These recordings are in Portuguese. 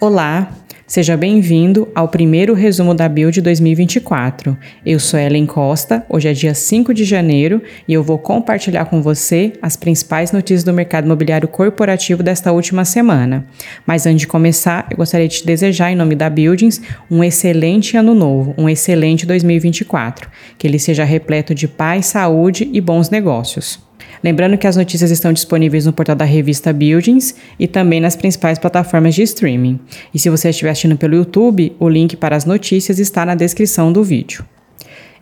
Olá, seja bem-vindo ao primeiro resumo da Build 2024. Eu sou Ellen Costa, hoje é dia 5 de janeiro e eu vou compartilhar com você as principais notícias do mercado imobiliário corporativo desta última semana. Mas antes de começar, eu gostaria de te desejar, em nome da Buildings, um excelente ano novo, um excelente 2024. Que ele seja repleto de paz, saúde e bons negócios. Lembrando que as notícias estão disponíveis no portal da revista Buildings e também nas principais plataformas de streaming. E se você estiver assistindo pelo YouTube, o link para as notícias está na descrição do vídeo.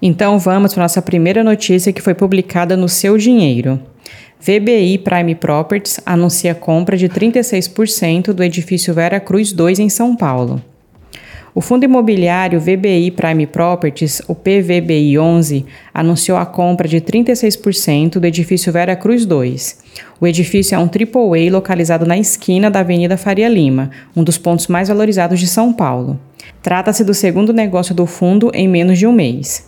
Então vamos para nossa primeira notícia que foi publicada no Seu Dinheiro. VBI Prime Properties anuncia compra de 36% do edifício Vera Cruz 2 em São Paulo. O fundo imobiliário VBI Prime Properties, o PVBI 11, anunciou a compra de 36% do edifício Vera Cruz 2. O edifício é um AAA localizado na esquina da Avenida Faria Lima, um dos pontos mais valorizados de São Paulo. Trata-se do segundo negócio do fundo em menos de um mês.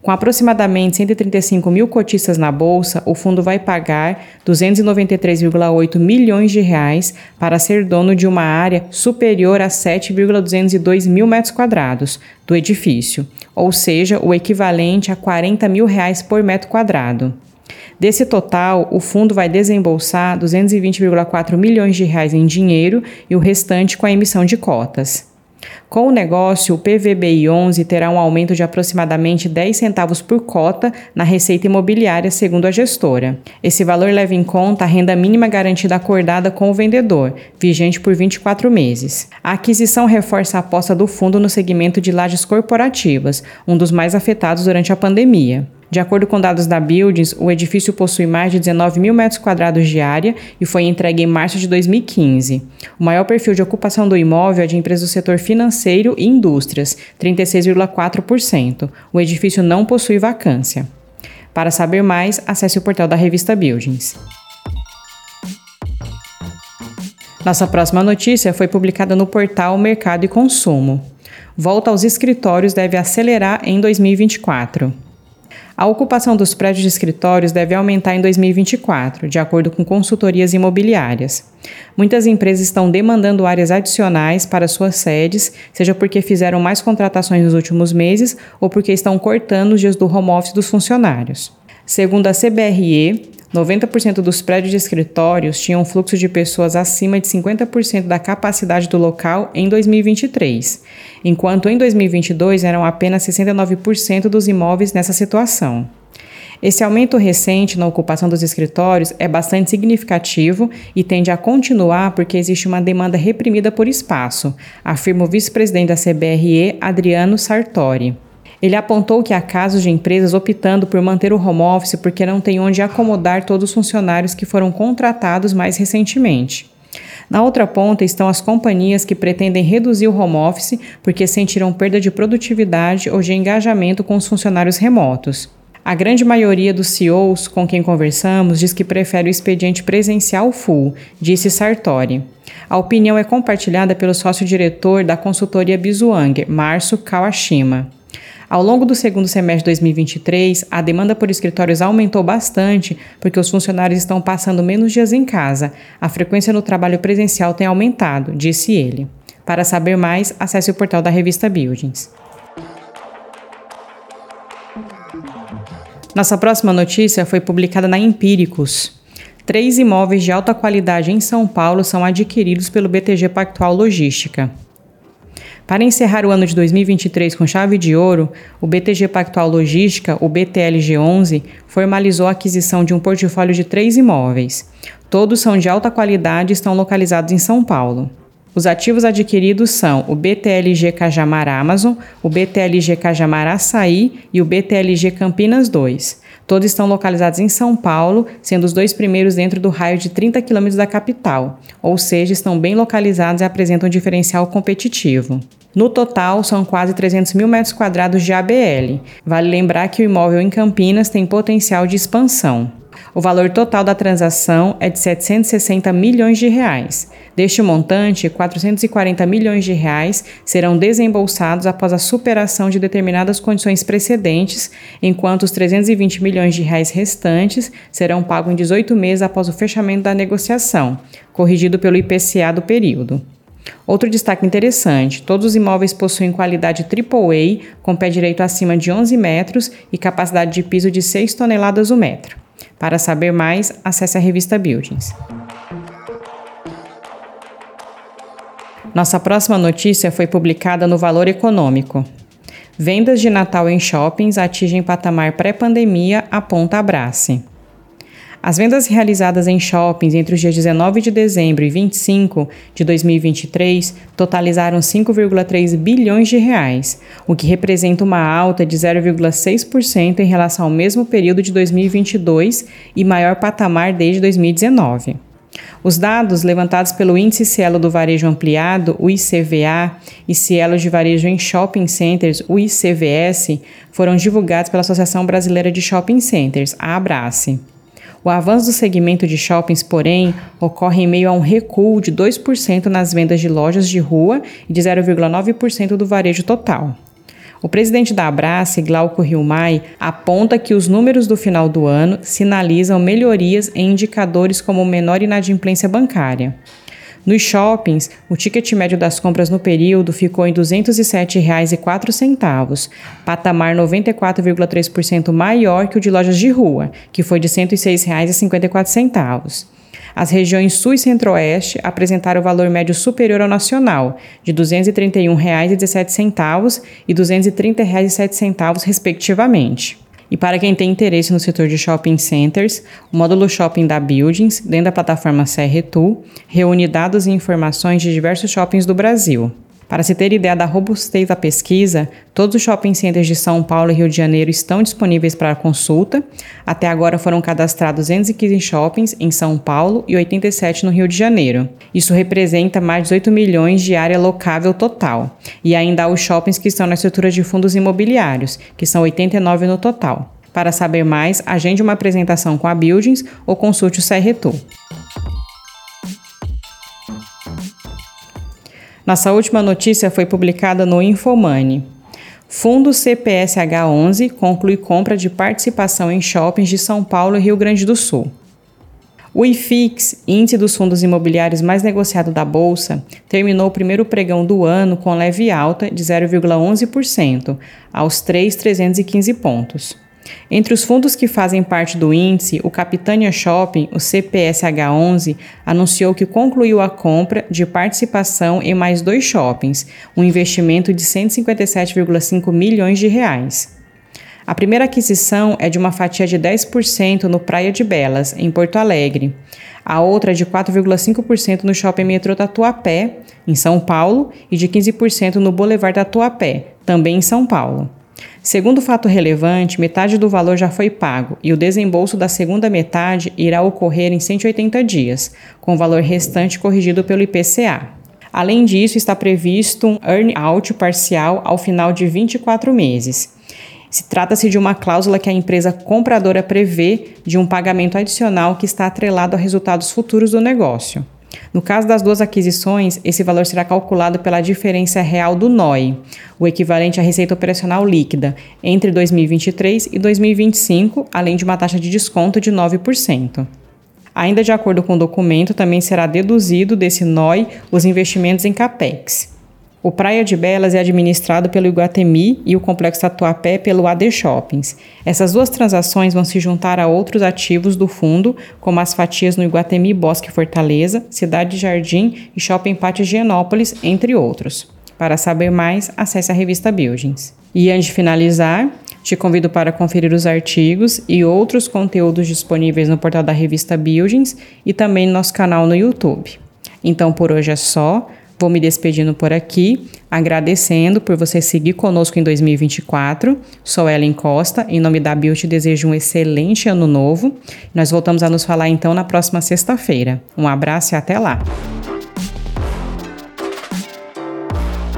Com aproximadamente 135 mil cotistas na bolsa, o fundo vai pagar 293,8 milhões de reais para ser dono de uma área superior a 7,202 mil metros quadrados do edifício, ou seja, o equivalente a 40 mil reais por metro quadrado. Desse total, o fundo vai desembolsar 220,4 milhões de reais em dinheiro e o restante com a emissão de cotas. Com o negócio, o PVBI 11 terá um aumento de aproximadamente 10 centavos por cota na receita imobiliária, segundo a gestora. Esse valor leva em conta a renda mínima garantida acordada com o vendedor, vigente por 24 meses. A aquisição reforça a aposta do fundo no segmento de lajes corporativas, um dos mais afetados durante a pandemia. De acordo com dados da Buildings, o edifício possui mais de 19 mil metros quadrados de área e foi entregue em março de 2015. O maior perfil de ocupação do imóvel é de empresas do setor financeiro e indústrias, 36,4%. O edifício não possui vacância. Para saber mais, acesse o portal da revista Buildings. Nossa próxima notícia foi publicada no portal Mercado e Consumo. Volta aos escritórios deve acelerar em 2024. A ocupação dos prédios de escritórios deve aumentar em 2024, de acordo com consultorias imobiliárias. Muitas empresas estão demandando áreas adicionais para suas sedes, seja porque fizeram mais contratações nos últimos meses ou porque estão cortando os dias do home office dos funcionários. Segundo a CBRE, 90% dos prédios de escritórios tinham fluxo de pessoas acima de 50% da capacidade do local em 2023, enquanto em 2022 eram apenas 69% dos imóveis nessa situação. Esse aumento recente na ocupação dos escritórios é bastante significativo e tende a continuar porque existe uma demanda reprimida por espaço, afirma o vice-presidente da CBRE, Adriano Sartori. Ele apontou que há casos de empresas optando por manter o home office porque não tem onde acomodar todos os funcionários que foram contratados mais recentemente. Na outra ponta estão as companhias que pretendem reduzir o home office porque sentiram perda de produtividade ou de engajamento com os funcionários remotos. A grande maioria dos CEOs com quem conversamos diz que prefere o expediente presencial full, disse Sartori. A opinião é compartilhada pelo sócio-diretor da consultoria Bizuang, Márcio Kawashima. Ao longo do segundo semestre de 2023, a demanda por escritórios aumentou bastante porque os funcionários estão passando menos dias em casa. A frequência no trabalho presencial tem aumentado, disse ele. Para saber mais, acesse o portal da revista Buildings. Nossa próxima notícia foi publicada na Empíricos. Três imóveis de alta qualidade em São Paulo são adquiridos pelo BTG Pactual Logística. Para encerrar o ano de 2023 com chave de ouro, o BTG Pactual Logística, o BTLG11, formalizou a aquisição de um portfólio de três imóveis. Todos são de alta qualidade e estão localizados em São Paulo. Os ativos adquiridos são o BTLG Cajamar Amazon, o BTLG Cajamar Açaí e o BTLG Campinas 2. Todos estão localizados em São Paulo, sendo os dois primeiros dentro do raio de 30 quilômetros da capital, ou seja, estão bem localizados e apresentam um diferencial competitivo. No total, são quase 300 mil metros quadrados de ABL. Vale lembrar que o imóvel em Campinas tem potencial de expansão. O valor total da transação é de 760 milhões de reais. Deste montante, 440 milhões de reais serão desembolsados após a superação de determinadas condições precedentes, enquanto os 320 milhões de reais restantes serão pagos em 18 meses após o fechamento da negociação, corrigido pelo IPCA do período. Outro destaque interessante: todos os imóveis possuem qualidade AAA, com pé direito acima de 11 metros e capacidade de piso de 6 toneladas o metro. Para saber mais, acesse a revista Buildings. Nossa próxima notícia foi publicada no Valor Econômico. Vendas de Natal em shoppings atingem patamar pré-pandemia, aponta a Brace. As vendas realizadas em shoppings entre os dias 19 de dezembro e 25 de 2023 totalizaram 5,3 bilhões de reais, o que representa uma alta de 0,6% em relação ao mesmo período de 2022 e maior patamar desde 2019. Os dados levantados pelo Índice Cielo do Varejo Ampliado, o ICVA, e Cielo de Varejo em Shopping Centers, o ICVS, foram divulgados pela Associação Brasileira de Shopping Centers, a Abrace. O avanço do segmento de shoppings, porém, ocorre em meio a um recuo de 2% nas vendas de lojas de rua e de 0,9% do varejo total. O presidente da Abrace, Glauco Riumai, aponta que os números do final do ano sinalizam melhorias em indicadores como menor inadimplência bancária. Nos shoppings, o ticket médio das compras no período ficou em R$ 207,04, patamar 94,3% maior que o de lojas de rua, que foi de R$ 106,54. As regiões Sul e Centro-Oeste apresentaram o valor médio superior ao nacional, de R$ 231,17 e R$ 230,07, respectivamente. E para quem tem interesse no setor de shopping centers, o módulo shopping da Buildings, dentro da plataforma CRTool, reúne dados e informações de diversos shoppings do Brasil. Para se ter ideia da robustez da pesquisa, todos os shopping centers de São Paulo e Rio de Janeiro estão disponíveis para consulta. Até agora foram cadastrados 215 shoppings em São Paulo e 87 no Rio de Janeiro. Isso representa mais de 18 milhões de área locável total. E ainda há os shoppings que estão na estrutura de fundos imobiliários, que são 89 no total. Para saber mais, agende uma apresentação com a Buildings ou consulte o CRTU. Nossa última notícia foi publicada no Infomani. Fundo CPSH11 conclui compra de participação em shoppings de São Paulo e Rio Grande do Sul. O IFIX, índice dos fundos imobiliários mais negociado da Bolsa, terminou o primeiro pregão do ano com leve alta de 0,11%, aos 3,315 pontos. Entre os fundos que fazem parte do índice, o Capitânia Shopping, o CPSH11, anunciou que concluiu a compra de participação em mais dois shoppings, um investimento de 157,5 milhões de reais. A primeira aquisição é de uma fatia de 10% no Praia de Belas, em Porto Alegre. A outra é de 4,5% no Shopping Metrô Tatuapé, em São Paulo, e de 15% no Boulevard Tatuapé, também em São Paulo. Segundo fato relevante, metade do valor já foi pago e o desembolso da segunda metade irá ocorrer em 180 dias, com o valor restante corrigido pelo IPCA. Além disso, está previsto um earn-out parcial ao final de 24 meses. Se trata-se de uma cláusula que a empresa compradora prevê de um pagamento adicional que está atrelado a resultados futuros do negócio. No caso das duas aquisições, esse valor será calculado pela diferença real do NOI, o equivalente à receita operacional líquida, entre 2023 e 2025, além de uma taxa de desconto de 9%. Ainda de acordo com o documento, também será deduzido desse NOI os investimentos em CAPEX. O Praia de Belas é administrado pelo Iguatemi e o Complexo Tatuapé pelo AD Shoppings. Essas duas transações vão se juntar a outros ativos do fundo, como as fatias no Iguatemi Bosque Fortaleza, Cidade Jardim e Shopping Pátio Higienópolis, entre outros. Para saber mais, acesse a revista Buildings. E antes de finalizar, te convido para conferir os artigos e outros conteúdos disponíveis no portal da revista Buildings e também no nosso canal no YouTube. Então por hoje é só. Vou me despedindo por aqui, agradecendo por você seguir conosco em 2024. Sou Ellen Costa, em nome da te desejo um excelente ano novo. Nós voltamos a nos falar então na próxima sexta-feira. Um abraço e até lá!